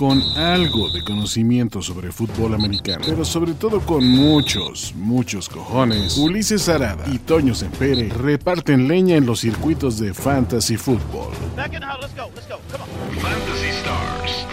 Con algo de conocimiento sobre fútbol americano, pero sobre todo con muchos, muchos cojones, Ulises Arada y Toño Sempere reparten leña en los circuitos de fantasy fútbol. Fantasy Stars.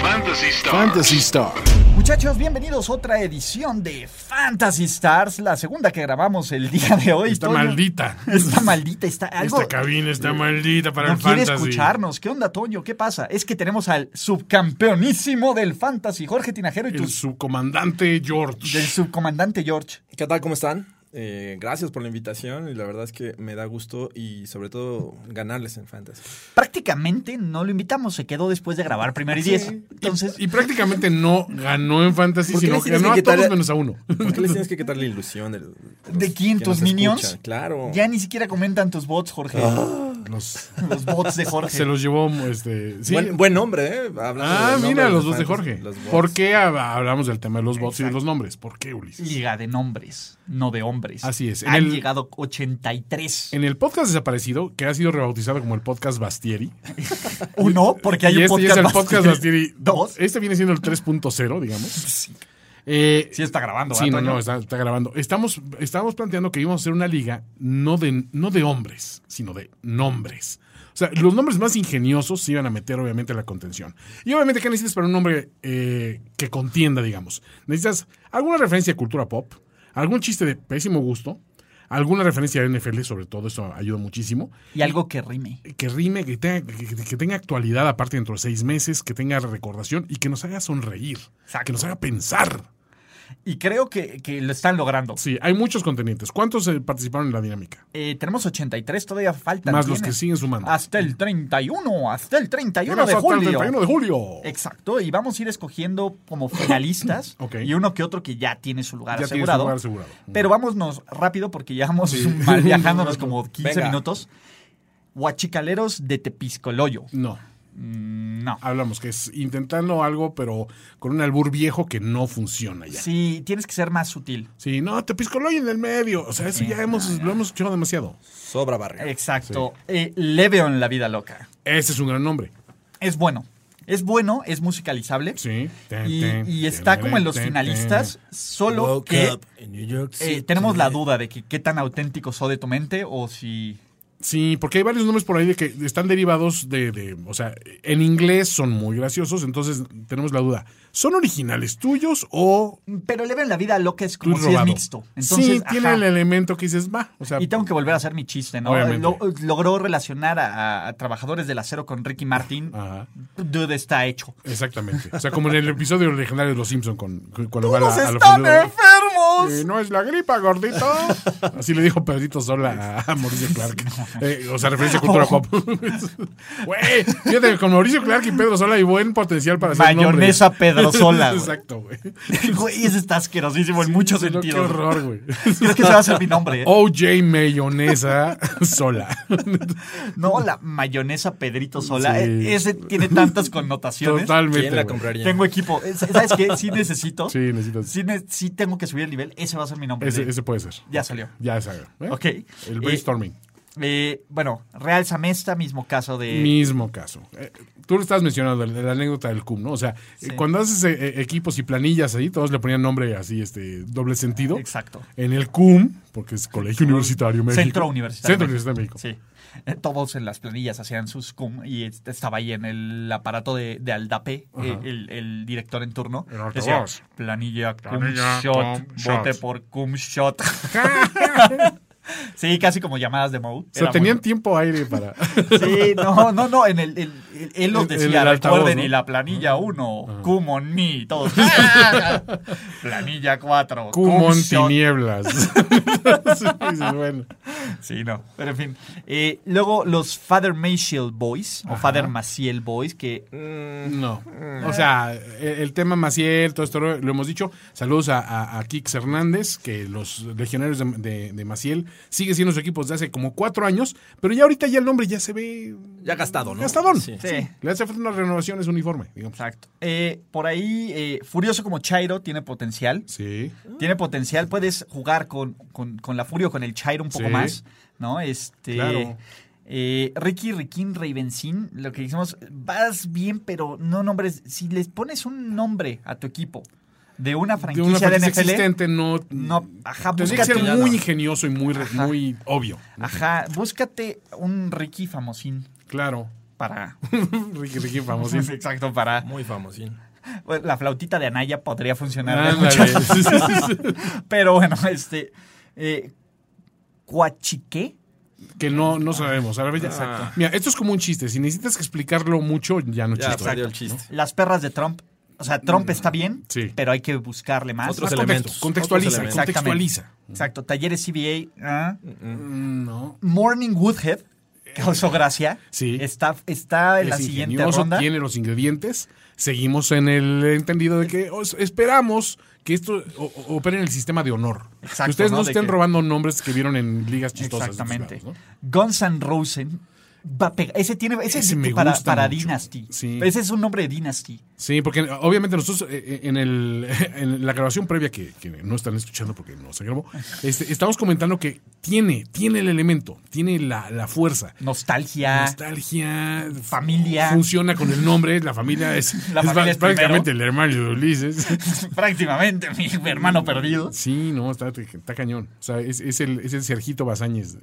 Fantasy Stars. Fantasy Star. Muchachos, bienvenidos a otra edición de Fantasy Stars, la segunda que grabamos el día de hoy. Está Toño. maldita. Está maldita, está algo. Esta cabina está maldita para no el quiere fantasy. escucharnos. ¿Qué onda, Toño? ¿Qué pasa? Es que tenemos al subcampeonísimo del Fantasy, Jorge Tinajero, y El tu- subcomandante George. del subcomandante George. ¿Qué tal? ¿Cómo están? Eh, gracias por la invitación y la verdad es que me da gusto y sobre todo ganarles en Fantasy. Prácticamente no lo invitamos, se quedó después de grabar primero y diez. Entonces, Y prácticamente no ganó en fantasy, ¿Por qué sino que ganó que a todos menos a uno. ¿Por qué les tienes que quitar la ilusión del- ¿de los quién? que ¿Tus minions? escuchan? Claro. Ya ni siquiera comentan tus bots, Jorge. Los- Los bots de Jorge. se los llevó, este... Sí. Buen, buen nombre, ¿eh? Hablando ah, mira, los dos de Jorge. los bots. ¿Por qué hab- hablamos del tema de los bots y de los nombres? ¿Por qué, Ulises? Liga de nombres, no de hombres. Así es. Han el- llegado 83. En el podcast desaparecido, que ha sido rebautizado como el podcast Bastieri. Uno, porque hay y un este podcast. es el podcast Bastieri. Dos. Este viene siendo el 3.0, digamos. Eh, Sí está grabando, Sí, ¿verdad, no, no, está, está grabando. Estamos, estamos planteando que íbamos a hacer una liga no de, no de hombres, sino de nombres. O sea, los nombres más ingeniosos se iban a meter, obviamente, en la contención. Y obviamente, ¿qué necesitas para un nombre eh, que contienda, digamos? Necesitas alguna referencia a cultura pop, algún chiste de pésimo gusto, alguna referencia a NFL, sobre todo, eso ayuda muchísimo. Y algo que rime. Que rime, que tenga, que, que tenga actualidad aparte dentro de seis meses, que tenga recordación y que nos haga sonreír, Exacto. que nos haga pensar. Y creo que, que lo están logrando. Sí, hay muchos contendientes. ¿Cuántos eh, participaron en la dinámica? Eh, tenemos 83, todavía faltan. Más los que siguen sumando. Hasta el 31, hasta el 31 Llegas de hasta el julio. 31 de julio. Exacto, y vamos a ir escogiendo como finalistas Ok. y uno que otro que ya tiene su lugar Ya asegurado. tu lugar asegurado. Pero vámonos rápido porque llevamos mal viajándonos como 15 Venga. minutos. Huachicaleros de Tepiscoloyo. No, No. hablamos que es intentando algo, pero con un albur viejo que no funciona ya. Sí, Sí, tienes que ser más sutil. no, te piscoloy en el medio. O sea, eso ya hemos, lo hemos escuchado demasiado. Sobra barrio. Exacto. Eh, Leveon la vida loca. Ese es un gran nombre. Es bueno. Es bueno, es musicalizable. Sí. Y, y está como en los finalistas, solo Woke que eh, tenemos la duda de que qué tan auténtico son de tu mente o si... Sí, porque hay varios nombres por ahí de que están derivados de, de- o sea, en inglés son muy graciosos, entonces tenemos la duda. ¿Son originales tuyos o Pero Leveon la vida loca es como si es mixto. Entonces, sí, tiene ajá. el elemento que dices, va. O sea, Y tengo que volver a hacer mi chiste, ¿no? Lo- logró relacionar a, a trabajadores del acero con Ricky Martin. Ajá. Dude, está hecho. Exactamente. O sea, como en el episodio legendario de Los Simpson con, con- a ¡Todos a están enfermos! Eh, no es la gripa, gordito. Así le dijo Pedrito Sola a, Mauricio Clark. Eh, o sea, referencia a cultura pop. Güey, fíjate, con Mauricio Clark y Pedro Sola hay buen potencial para hacer Mayonesa nombres. Pedro Sola, güey. Exacto, güey. Güey, ese está asquerosísimo en muchos sentidos. Qué horror, güey. Creo que ese va a ser mi nombre. ¿eh? OJ Mayonesa Sola. No, la mayonesa Pedrito Sola. Sí. eh, Ese tiene tantas connotaciones. Totalmente. ¿Quién la güey. compraría? Tengo equipo. Eh, ¿Sabes qué? Sí necesito. Sí, necesitas. Sí, ne- sí tengo que subir el nivel. Ese va a ser mi nombre. Ese, de- ese puede ser. Ya salió. Ya es algo. ¿eh? Ok. El brainstorming. Eh, bueno, Real Samesta, mismo caso de. Mismo caso. Eh, tú lo estabas mencionando, la, la anécdota del CUM, ¿no? O sea, Sí. eh, cuando haces eh, eh, equipos y planillas ahí, todos le ponían nombre así, este, doble sentido. Exacto. En el CUM, porque es Colegio Universitario México. Centro Universitario. Centro Universitario México. Sí. Eh, Todos en las planillas hacían sus cum y est- estaba ahí en el aparato de, de Aldape, eh, el, el director en turno. El. Decía, planilla cum shot, vote shot". por cum shot. sí, casi como llamadas de Moe. O sea, tenían muy- tiempo aire para. Sí, no, no, no, en el, el- el- él los decía, el altavoz, recuerden, ¿no? y la planilla 1, cum on me, todos. planilla 4, CUM cum on shot. tinieblas. Sí, bueno. Sí, no. Pero en fin. Eh, luego los Father Maciel Boys, o Father Maciel Boys, que No. O sea, el, el tema Maciel, todo esto lo hemos dicho. Saludos a, a, a Kix Hernández, que los legionarios de, de- de Maciel sigue siendo su equipo desde hace como cuatro años, pero ya ahorita ya el nombre ya se ve Ya gastado, ¿no? gastadón. Sí. Sí. Le hace falta una renovación, es uniforme, digamos. Exacto. Eh, por ahí, eh, Furioso como Chairo tiene potencial. Sí. Tiene potencial. Puedes jugar con, con, con la Furio, con el Chairo un poco Sí. más. ¿No? Este. Claro. Eh, Ricky Riquín Ravencin, lo que decimos, vas bien, pero no nombres. Si les pones un nombre a tu equipo de una De franquicia de, NFL, existente no... no, ajá, Tendría que ser búscate, muy ingenioso y muy, Ajá. muy obvio. ajá, búscate un Ricky famosín Claro. para. Ricky, Ricky famoso. Exacto, para. Muy famosín. La flautita de Anaya podría funcionar. de muchas. Pero bueno, este. Eh, Cuachique. Que no, no sabemos. Ahora, ya- Exacto. Mira, esto es como un chiste. Si necesitas explicarlo mucho, ya no Ya chiste. el chiste. Las perras de Trump. O sea, Trump está bien, Sí. pero hay que buscarle más. Otros Más elementos. contexto, contextualiza, Otros elementos. contextualiza. Exacto. Talleres CBA. ah. Mm, No. Morning Woodhead. Causó gracia. Sí. Está, está en la siguiente ronda. tiene los ingredientes. Seguimos en el entendido de que os- esperamos que esto opere en el sistema de honor. Exacto, que ustedes no, estén que- robando nombres que vieron en ligas chistosas. Exactamente. Guns N' Rosen. Va a pegar- Ese tiene. Ese, Ese es para. Dynasty. Sí. Ese es un nombre de Dynasty. Sí, porque obviamente nosotros eh, en, el, en la grabación previa que, que no están escuchando porque no se grabó, este, estamos comentando que tiene, tiene el elemento, tiene la, la fuerza. Nostalgia. Nostalgia, Familia. Funciona con el nombre, la familia es, La es familia es prácticamente el hermano de Ulises. prácticamente mi hermano perdido. Sí, no, está, está cañón. O sea, es, es el, es el Sergito Bazáñez.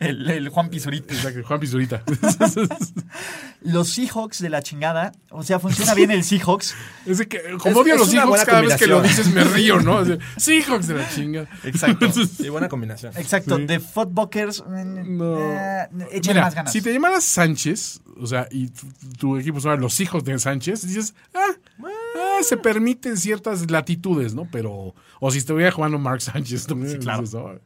El, el Juan Pizurita. Exacto, Juan Pizurita. Los Seahawks de la chingada. O sea, funciona bien el Seahawks. Es de que, como odio a los buena cada vez que lo dices me río, ¿no? O sea, Seahawks de la chinga. Exacto. Sí, buena combinación. Exacto. Sí. De Footbuckers. mm, No. eh, Mira, más ganas. si te llamaras Sánchez, o sea, y tu, tu equipo son los hijos de Sánchez, dices, ah, ah, se permiten ciertas latitudes, ¿no? Pero, o si estuviera jugando Mark Sánchez, también claro. dices, oh,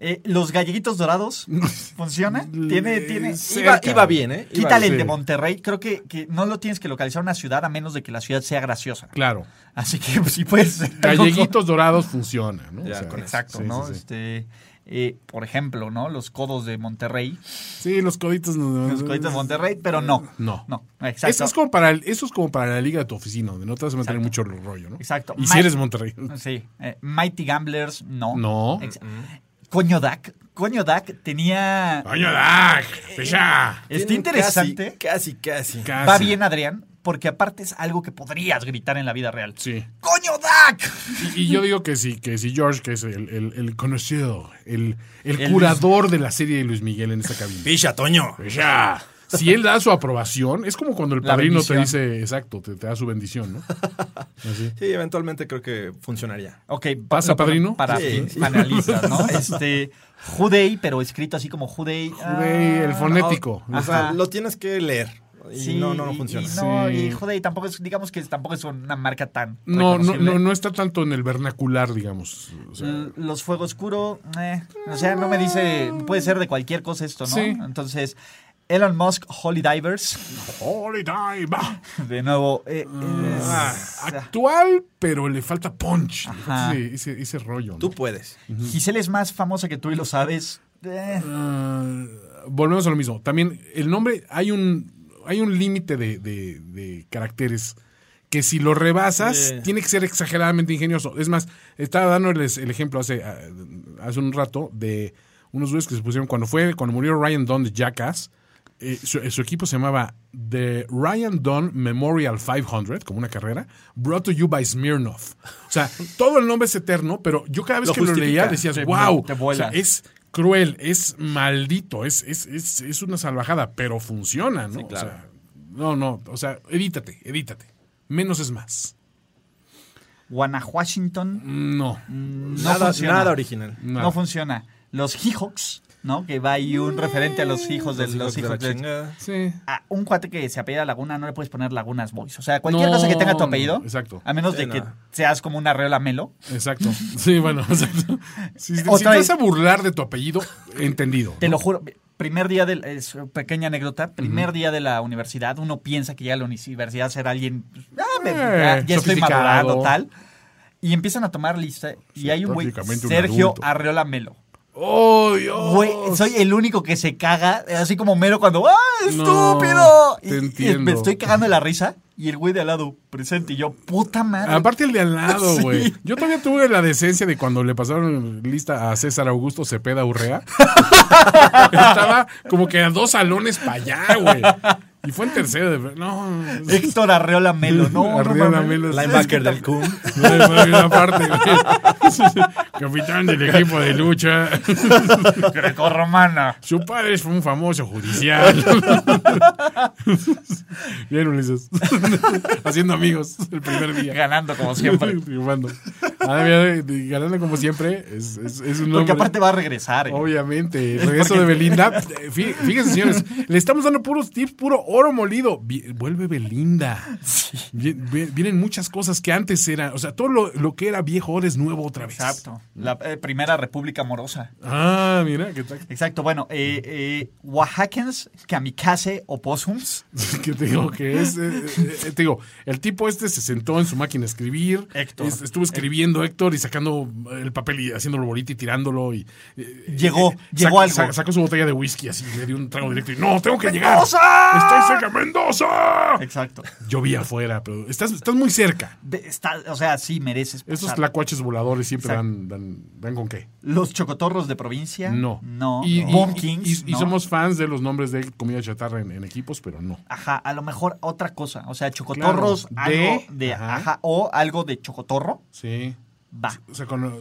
Eh, los galleguitos dorados. ¿Funciona? Tiene, tiene. Iba, iba bien, ¿eh? Quítale sí. el de Monterrey. Creo que, que no lo tienes que localizar una ciudad a menos de que la ciudad sea graciosa. Claro. Así que pues, si puedes. con- Galleguitos dorados funciona, ¿no? Ya. Exacto, sí, ¿no? sí, sí. Este, eh, por ejemplo, ¿no? Los codos de Monterrey. Sí, los coditos. no- Los coditos de Monterrey, pero no. No. No, exacto. Eso es, como para el- eso es como para la liga de tu oficina, donde no te vas a meter mucho rollo, ¿no? Exacto. Y si eres Monterrey. Sí. eh, Mighty Gamblers, no. No. Coño Dak. Coño Dak tenía. ¡Coño, Dak! ¡Pesha! Está interesante. Casi, casi, casi. Casi. Va bien, Adrián, porque aparte es algo que podrías gritar en la vida real. Sí. ¡Coño Dak! Y, y yo digo que sí, que si George, que es el, el- el conocido, el, el El curador de la serie de Luis Miguel en esta cabina. Picha, Toño. ¡Pesha! Si él da su aprobación, es como cuando el padrino te dice, exacto, te, te da su bendición, ¿no? Así. Sí, eventualmente creo que funcionaría. Ok, ¿Pasa, padrino? Para Sí. analistas, ¿no? Este. Judei, pero escrito así como Judei. Judei, el ah, fonético. O sea, lo tienes que leer. Y Sí, no, no, no y- funciona. Y, no, Sí. y Judei tampoco es, digamos que tampoco es una marca tan. No, no, no, no está tanto en el vernacular, digamos. O sea, L- Los fuego oscuro, eh, o sea, no me dice, puede ser de cualquier cosa esto, ¿no? Sí. Entonces, Elon Musk, Holy Divers, Holy Dive. de nuevo, eh, Ah, es- actual, pero le falta punch. Le falta Ajá. ese, ese- ese rollo. ¿no? Tú puedes. Giselle es más famosa que tú y lo sabes. Eh, Ah, volvemos a lo mismo. También el nombre, hay un, hay un límite de, de- de caracteres que si lo rebasas, tiene que ser exageradamente ingenioso. Es más, estaba dándoles el ejemplo hace, hace un rato de unos güeyes que se pusieron cuando fue, cuando murió Ryan Dunn de Jackass. eh, su, su equipo se llamaba The Ryan Dunn Memorial 500, como una carrera, brought to you by Smirnoff. O sea, todo el nombre es eterno, pero yo cada vez Lo que lo leía decías, wow, te o sea, vuelas. es cruel, es maldito, es, es, es, es una salvajada, pero funciona, ¿no? Sí, claro. O sea, no, no, o sea, edítate, edítate. Menos es más. Washington, No. no nada, funciona. nada original. nada. No funciona. Los Seahawks, ¿no? Que va ahí un referente a los hijos de los hijos de hijos de-. Sí. a un cuate que se apellida Laguna no le puedes poner Lagunas Boys. O sea, cualquier cosa que tenga tu apellido. no, exacto. A menos Sí, de que seas como una Reola Melo. Exacto. Sí, bueno, exacto. Si, si te vas a burlar de tu apellido, entendido. Te ¿no? lo juro. Primer día del. Es pequeña anécdota. Primer día de la universidad. Uno piensa que llega a la universidad a ser alguien. ah, me- Eh, ya, ya estoy madurado, tal. Y empiezan a tomar lista. Y hay un güey. un Sergio. Arreola Melo. ¡Oh, Dios! Güey, soy el único que se caga, así como mero cuando ¡Ah, No, estúpido! te Y- y entiendo. me estoy cagando de la risa y el güey de al lado presente y yo, puta madre. Aparte el de al lado, Sí. güey. Yo todavía tuve la decencia de cuando le pasaron lista a César Augusto Cepeda Urrea. Estaba como que a dos salones para allá, güey. Y fue en tercero. De... No. Héctor Arreola Melo, no, Arreola. Melo. Linebacker del aparte, güey. Capitán del equipo de lucha. Grecorromana. Su padre fue un famoso judicial. Bien, Ulises. Haciendo amigos el primer día. Ganando como siempre. Triunfando. Ah, mira, ganando como siempre. Es, es, es un Porque hombre. aparte va a regresar. eh. Obviamente, el regreso Porque- de Belinda. Fí- Fíjense, señores, le estamos dando puros tips, puro oro molido. Vuelve Belinda. Vi- Vienen muchas cosas que antes eran, o sea, todo lo, lo que era viejo ahora es nuevo otra vez. Exacto. La eh, primera república amorosa. Ah, mira, ¿qué tal? Exacto. Bueno, eh, eh, Oaxacans, Kamikaze Opossums. que te digo que es, eh, eh, te digo, el tipo este se sentó en su máquina a escribir, Héctor. es- estuvo escribiendo Héctor y sacando el papel y haciéndolo bolita y tirándolo y eh, Llegó, eh, llegó sac- algo. sa- sacó su botella de whisky así, le dio un trago directo y no, tengo que llegar. ¡Mendoza! Estoy cerca, Mendoza. Exacto. Yo vi afuera, pero estás, estás muy cerca. De- está, o sea, sí mereces. Estos pasar. tlacuaches voladores siempre dan, dan, dan con qué. Los chocotorros de provincia. No. No. Y, Bomb y- Kings. y- y no. somos fans de los nombres de comida chatarra en, en equipos, pero no. Ajá, a lo mejor otra cosa. O sea, chocotorros, Claro, algo de- de. ajá. Ajá. o algo de chocotorro. Sí. Va. O sea, con,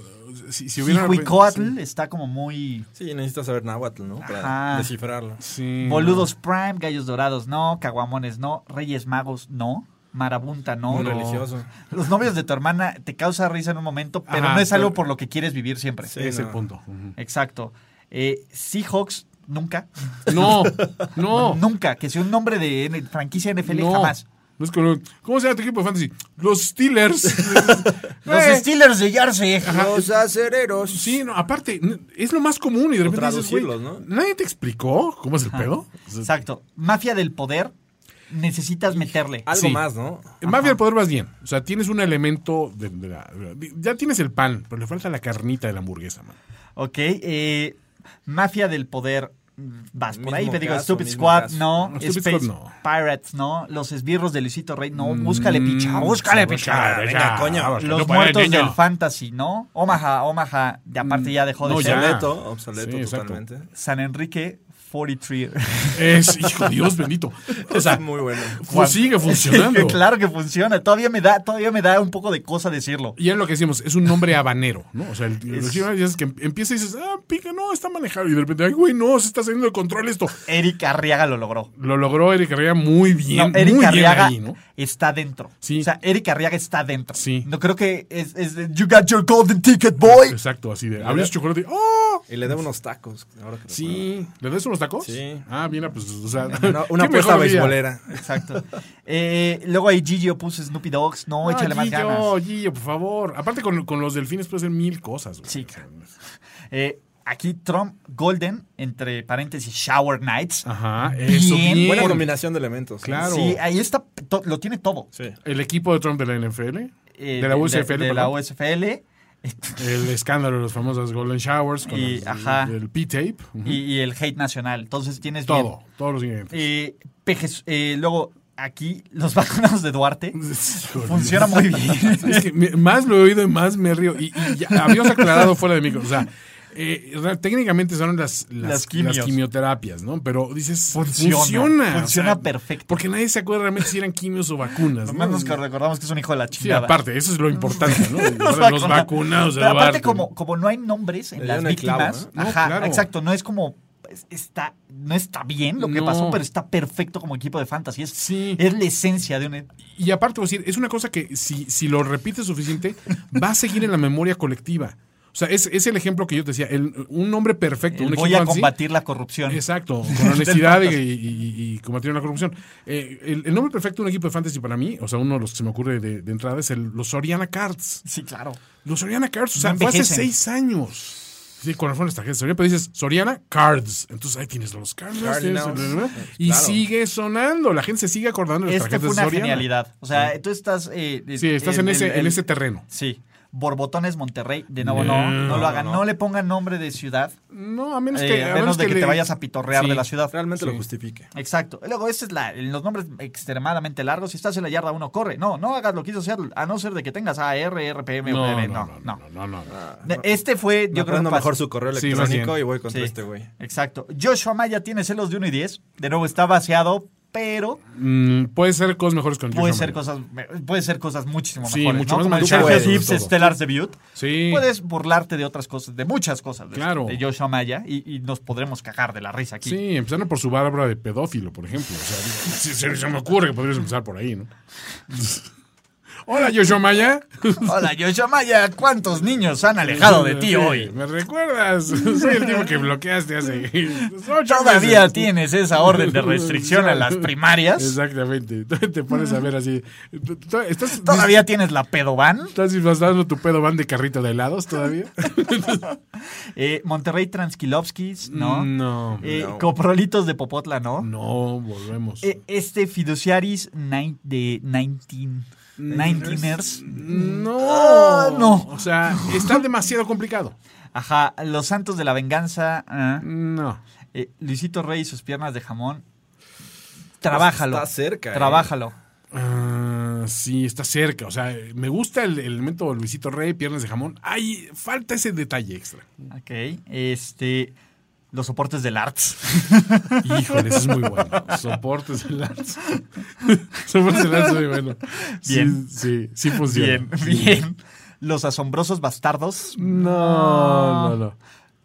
si, si hubiera... Jihuicoatl está como muy. Sí, necesitas saber náhuatl, ¿no? Para Ajá. descifrarlo. Sí, Boludos Prime, Gallos Dorados, no. Caguamones, no. Reyes Magos, no. Marabunta, no. Muy No. religioso. Los novios de tu hermana te causa risa en un momento, pero Ajá, no es algo pero- por lo que quieres vivir siempre. Sí. Ese es el punto. Exacto. Eh, Seahawks, nunca. No, no. Nunca. Que sea un nombre de franquicia NFL, no. jamás. No es como- ¿Cómo se llama tu equipo de fantasy? Los Steelers. Los Eh, Steelers de Jersey. Los acereros. Sí, no, aparte, es lo más común y de repente dices, güey, ¿no? ¿nadie te explicó cómo es el pedo? O sea, Exacto. Mafia del poder, necesitas meterle. Algo Sí. más, ¿no? En Mafia del Poder vas bien. O sea, tienes un elemento de, de la- Ya tienes el pan, pero le falta la carnita de la hamburguesa, man. Ok. eh, Mafia del poder. Vas por ahí, te digo, caso, Stupid Squad, caso. no, Stupid Space Squad no. Pirates, no, Los esbirros de Luisito Rey, no, búscale picha, búscale Sí, picha. venga, coño. Los no puede, muertos niño. del fantasy, ¿no? Omaha, Omaha, de aparte ya dejó de no, ser. ya. Obsoleto, obsoleto Sí, exacto. totalmente. San Enrique 43. Es, hijo Dios bendito. O sea, es muy bueno. pues sigue funcionando. claro que funciona. Todavía me da, todavía me da un poco de cosa decirlo. Y es lo que decimos, es un nombre habanero, ¿no? O sea, el, que es que empieza y dices, ah, pica, no, está manejado. Y de repente, ay, güey, no, se está saliendo de control esto. Eric Arriaga lo logró. Lo logró Eric Herrera muy bien, No, Eric muy bien Arriaga ahí, ¿no? está dentro. Sí. O sea, Eric Arriaga está dentro. Sí. No creo que es, es You got your golden ticket, boy. Exacto, así de, abres chocolate, ¡oh! Y le debo unos tacos. Ahora que Sí, ¿le des unos tacos? Sí. Ah, mira, pues, o sea, Una, apuesta beisbolera. Exacto. Eh, luego ahí Gigi puso Snoopy Dogs. No, Ah, échale más ganas. Gillo, Gillo, por favor. Aparte, con, con los delfines puede ser mil cosas. güey. Sí, Eh, aquí Trump Golden, entre paréntesis, Shower Nights. Ajá, eso Bien. bien. Buena combinación de elementos. Claro. Sí, ahí está, to- lo tiene todo. Sí. El equipo de Trump de la NFL, Eh, de la USFL, De, de la. USFL. El escándalo de los famosos Golden Showers, con Y, el, ajá. el P-tape. Y, y el hate nacional. Entonces tienes bien. Todo, todos los ingredientes. Eh, pejes- eh, luego, aquí, los vacunados de Duarte. Funciona muy bien. Es que más lo he oído y más me río. Y, y ya habíamos aclarado fuera de micro. O sea, eh, técnicamente son las, las, Las quimios. las quimioterapias, ¿no? Pero dices, Funciona, funciona. funciona o sea, perfecto. Porque nadie se acuerda realmente si eran quimios o vacunas. ¿no? Nomás nos recordamos que es un hijo de la Sí, chingada. aparte, eso es lo importante, ¿no? Los, vacunados. vacunados Pero aparte, como, como no hay nombres en Le las clavo, víctimas, ajá, claro. exacto, no es como es- está no está bien lo que No. pasó, pero está perfecto como equipo de fantasy. Es, Sí. es la esencia de un Y aparte, voy a decir, es una cosa que si, si lo repites suficiente, va a seguir en la memoria colectiva. O sea, es, es el ejemplo que yo te decía. el- un nombre perfecto, un voy a combatir la corrupción. Exacto, con honestidad y, y- y- y combatir la corrupción. Eh, el, el nombre perfecto de un equipo de fantasy para mí, o sea, uno de los que se me ocurre de, de entrada es el, los Soriana Cards. Sí, claro. Los Soriana Cards, o sea, No fue hace seis años. Sí, cuando fueron las tarjetas de Soriana, pero dices Soriana Cards. Entonces ahí tienes los tienes- Cardinals. y Claro. sigue sonando. La gente se sigue acordando de las Esta tarjetas fue de una Soriana. genialidad. O sea, tú estás... eh, Sí, estás en, ese, el- en ese terreno. Sí. Borbotones Monterrey, de nuevo no, no, lo hagan. No, le pongan nombre de ciudad, No, a menos eh, que. a a menos de que, le- te vayas a pitorrear Sí. de la ciudad. Realmente Sí. lo justifique. Exacto. Luego, este es la, los nombres extremadamente largos. Si estás en la yarda uno, corre. No, no hagas lo que hizo Seattle, a no ser de que tengas AR, RPM, No, UPM. no, No, no, no, no, no, no. Este fue, Yo yo creo que mejor su correo electrónico y voy contra Sí. este güey. Exacto. Joshua Maya tiene celos de uno y 10. De nuevo está vaciado, pero Mm, puede ser cosas mejores con puede ser cosas puede ser cosas muchísimo Sí, mejores. mucho ¿no? más Como Gibbs. Stellar's Debut. Sí. Puedes burlarte de otras cosas, de muchas cosas de, Claro. de Joshua Maya y, y nos podremos cagar de la risa aquí. Sí, empezando por su bárbara de pedófilo, por ejemplo. O sea, se, se me ocurre que podrías empezar por ahí, ¿no? Hola, Joshua Maya. Hola, Joshua Maya, ¿cuántos niños han alejado de ti hoy? ¿Me recuerdas? Soy el tipo que bloqueaste hace ocho ¿Todavía meses. tienes esa orden de restricción a las primarias? Exactamente. Te pones a ver así. Tú- tú- ¿Estás, ¿Todavía tienes la pedoban? ¿Estás disfrazando tu pedo van de carrito de helados todavía? Eh, Monterrey Transkilovskis, ¿no? No. Eh, no. Coprolitos de Popotla, ¿no? No, volvemos. Eh, este Fiduciaris de 19... 19ers. No. Ah, no. O sea, está demasiado complicado. Ajá, Los Santos de la Venganza. ah. No. Eh, Luisito Rey y sus piernas de jamón. Trabájalo. Está cerca, eh. Trabájalo. Ah, sí, está cerca. O sea, me gusta el, el elemento Luisito Rey, piernas de jamón. Ay, falta ese detalle extra. Ok. Este. Los soportes del Arts. Híjole, eso es muy bueno. Soportes del Arts. Soportes del Arts, muy bueno. Bien. Sí, sí funciona. Bien, bien. Los asombrosos bastardos. No, no, no.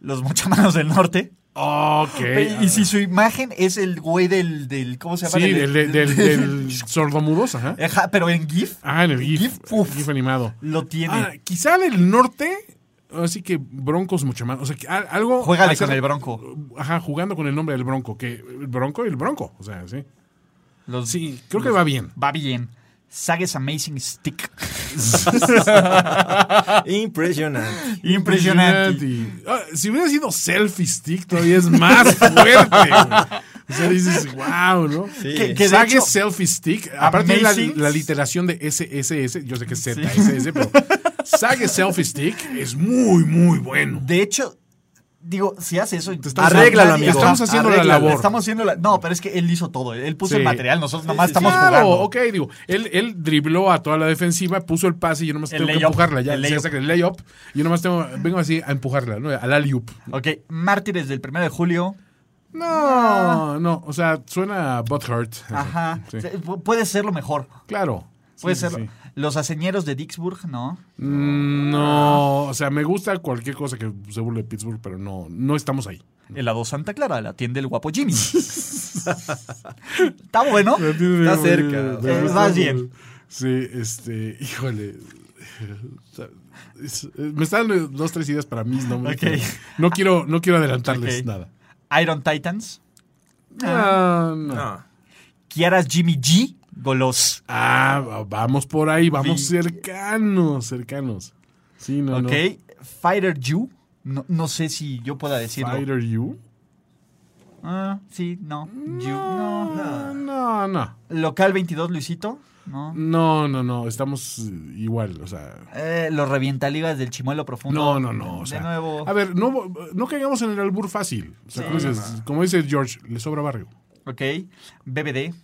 Los mochamanos del norte. Ok. y si su imagen es el güey del. del ¿Cómo se llama? Sí, del, del, del, del sordomudos, ajá. Ajá, pero en GIF Ah, en el GIF. GIF, uf. GIF animado. lo tiene. Ah, quizá del norte, así que Broncos mucho más. O sea, que algo. Juégale hacer- con el Bronco. Ajá, jugando con el nombre del Bronco. Que el Bronco y el Bronco. O sea, sí. Los- Sí, creo que va bien. Va bien. Sages Amazing Stick. Impresionante. Impresionante. Ah, si hubiera sido selfie stick, todavía es más fuerte. O sea, dices, wow, ¿no? Sí. Que- hecho- selfie stick. Aparte la, la literación de SSS. Yo sé que es ZSS, pero Sage selfie stick es muy, muy bueno. De hecho, digo, si hace eso. estamos- Arréglalo, amigo. Estamos haciendo la labor. Estamos haciendo la. No, pero es que él hizo todo. Él puso Sí. el material. Nosotros nomás sí, estamos Claro, jugando. ok, digo, él, él dribló a toda la defensiva, puso el pase y yo nomás El tengo que empujarla. Ya, el layup. el layup. Yo nomás tengo, vengo así a empujarla, ¿no? Al alley-oop. Ok, Mártires del 1 de julio. No, no, o sea, suena a butthurt. Ajá. Sí. Puede serlo mejor. Claro. Puede sí. Los aceñeros de Dixburg, ¿no? Mm, No, o sea, me gusta cualquier cosa que se burle de Pittsburgh, pero no, no estamos ahí. El lado Santa Clara, la tienda del guapo Jimmy. Está bueno. Está cerca. Eh, vas bien. Sí, este, híjole. Es- Me están dando dos, tres ideas para mis nombres. Ok. pero No quiero, no quiero adelantarles nada. Iron Titans. Ah, no. No. Kiara's Jimmy G. Golos. Ah, vamos por ahí, vamos cercanos, cercanos. Sí, no, ok. Fighter You. No, no sé si yo pueda no. decirlo. Fighter You. Ah, sí, no. You, no. No, no, no. Local 22, Luisito. No. No, no, no, estamos eh, igual, o sea. Eh, los revientaligas del chimuelo profundo. No, no, no. O sea, de nuevo. A ver, no, no caigamos en el albur fácil. O sea, Sí, como, dices- como dice George, le sobra barrio. Ok. BBD.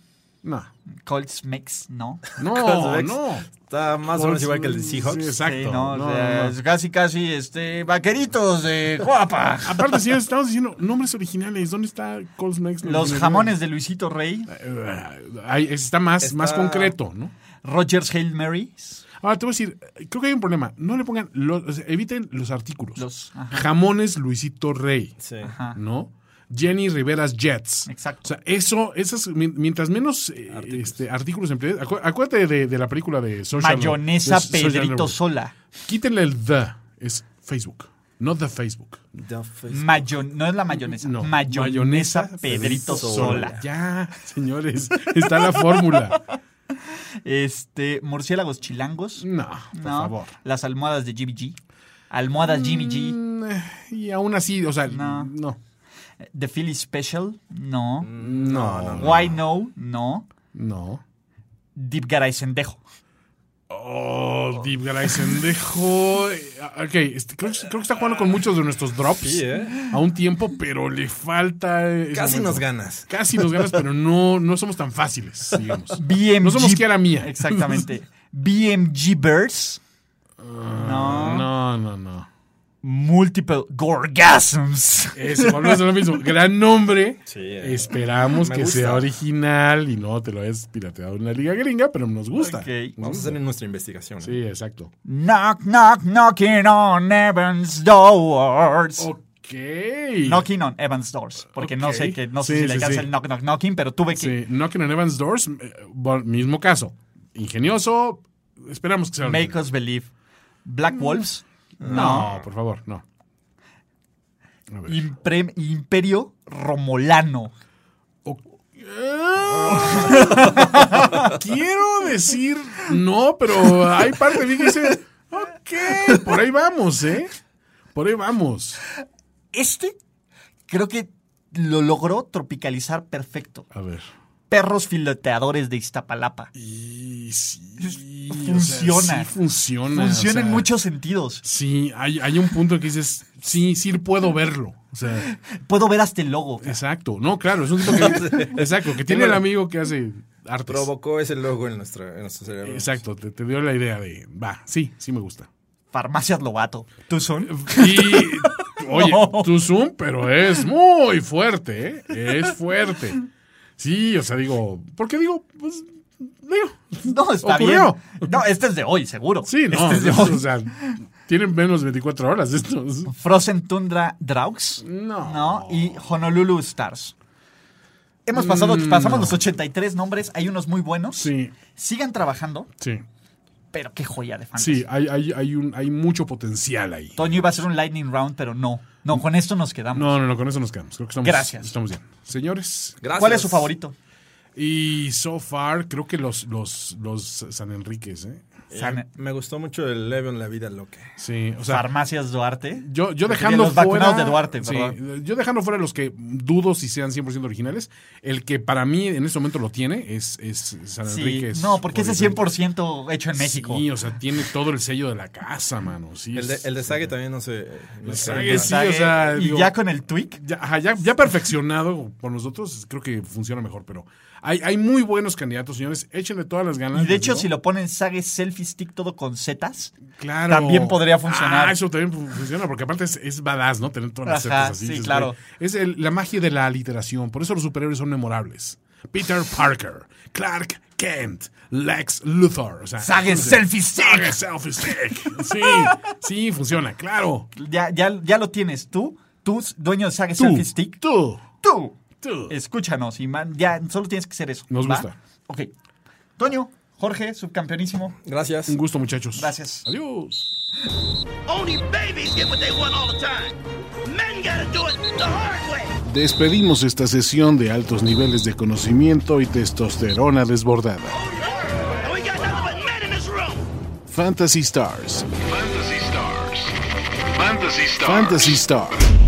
No. Colts Mex, no. No, Cosmex. no. Está más o menos igual que el de Seahawks. Sí, exacto. Sí, no, No, o sea, no, no. es casi, casi, este, vaqueritos de guapa. Aparte, si estamos diciendo nombres originales, ¿dónde está Colts Mex? Los jamones de Luisito Rey. Eh, ahí está más, Está- más concreto, ¿no? Rogers Hail Marys. Ahora te voy a decir, creo que hay un problema. No le pongan, los- o sea, eviten los artículos. Los, ajá, Jamones Luisito Rey, Sí. ajá, ¿no? Jenny Rivera's Jets. exacto. O sea, eso, esas, mi- mientras menos eh, Artículos. este, artículos emplees, acu- acuérdate de, de la película de Social Mayonesa de Pedrito. Sola. Quítenle el the, es Facebook, no the Facebook. The face- Mayo, no es la mayonesa. No, mayonesa, Pedrito Pedrito Sola. Sola. Ya, señores, está la fórmula. Este, murciélagos chilangos. No, por no. favor. Las almohadas de Jimmy G. Almohadas Jimmy G. Mm, eh, Y aún así, o sea, No. no. The Philly Special. No. No, no, no. Why No. No. No. Deep Garay Sendejo. Oh, Deep Gryzen dejó. eh, Ok, este, creo, creo que está jugando con muchos de nuestros drops Sí, ¿eh? a un tiempo, pero le falta. Casi momento. nos ganas. Casi nos ganas, pero no, no somos tan fáciles, digamos. BMG. No somos Kiara Mía. Exactamente. BMG Birds. No. No, no, no. Multiple Gorgasms. Ese, volvemos a lo mismo. Gran nombre. Sí, eh. Esperamos Me que gusta. sea original y no te lo hayas pirateado en una liga gringa, pero nos gusta. Ok. Vamos a hacer nuestra investigación. ¿eh? Sí, exacto. Knock, knock, knocking on Evan's doors. Ok. Knocking on Evan's doors. Porque no sé que no sé Sí, si le alcanza sí. el knock, knock, knocking, pero tuve que. Sí, Knocking on Evans Doors, eh, mismo caso. Ingenioso. Esperamos que sea. Make us believe. Black Wolves. No, por favor, no. Impre- Imperio Romolano. Quiero decir no, pero hay parte de mí que dice, ok, por ahí vamos, ¿eh? Por ahí vamos. Este creo que lo logró tropicalizar perfecto. A ver. Perros fileteadores de Iztapalapa. Y sí, o sea, Funciona. sí funciona. Funciona o sea, en muchos sentidos. Sí, hay, hay un punto en que dices, sí, sí puedo verlo. O sea, Puedo ver hasta el logo. exacto. No, claro, es un tipo que, exacto, que tiene el amigo que hace artes. Provocó ese logo en, nuestra, en nuestro cerebro. Exacto, te, te dio la idea de, va, sí, sí me gusta. Farmacias Lobato. ¿Tú son? Y, oye, No. tu Zoom, pero es muy fuerte, ¿eh? Es fuerte. Sí, o sea, digo, porque digo, pues, digo, No, está Ocurrió. bien. No, este es de hoy, seguro. sí, no, Este es de hoy. o sea, tienen menos de 24 horas estos. Frozen Tundra Draux. No. No. Y Honolulu Stars. Hemos pasado, Mm, pasamos no. los 83 nombres. Hay unos muy buenos. Sí, Sigan trabajando, sí, pero qué joya de fantasy. sí, hay, hay, hay, un, hay mucho potencial ahí. Toño iba a ser un lightning round, pero no. No, con esto nos quedamos. No, no, no, con eso nos quedamos. Creo que estamos, Gracias. estamos bien. Señores, Gracias. ¿Cuál es su favorito? Y so far, creo que los, los, los San Enriques, ¿eh? Eh, me gustó mucho el Levion La Vida Loca. Sí, o sea, Farmacias Duarte. Yo, yo dejando los fuera. vacunados de Duarte, sí, perdón. yo dejando fuera los que dudo si sean 100% originales. El que para mí en este momento lo tiene es, es San Sí. Enrique. No, porque ese es obviamente. 100% hecho en México. Sí, o sea, tiene todo el sello de la casa, mano. Sí, El de, el de Sage también no sé. No. Sage, sí, Sague, o sea, y digo- ya con el tweak. Ya, ajá, ya, ya perfeccionado por nosotros, creo que funciona mejor, pero hay, hay muy buenos candidatos, señores. Échenle todas las ganas. Y de hecho, si lo ponen Sage Selfie Stick todo con zetas, Claro. También podría funcionar. Ah, eso también fu- funciona, porque aparte es, es badass, ¿no? Tener todas las Ajá, setas así. sí, dices, claro. Es el- la magia de la aliteración. Por eso los superhéroes son memorables. Peter Parker, Clark Kent, Lex Luthor. O sea, Selfie Stick. Sage Selfie Stick. Sí, sí, funciona, claro. ya, ya, ya lo tienes tú, tú, dueño de Sage Tú, Selfie Stick. tú, Tú, tú. escúchanos y man, ya solo tienes que hacer eso. Nos ¿va? gusta. Ok. Toño, Jorge, subcampeonísimo. Gracias. Un gusto, muchachos. Gracias. Adiós. Only babies get what they want all the time. Men gotta do it the hard way. Despedimos esta sesión de altos niveles de conocimiento y testosterona desbordada. Room. Fantasy Stars. Fantasy Stars. Fantasy Stars. Fantasy Stars.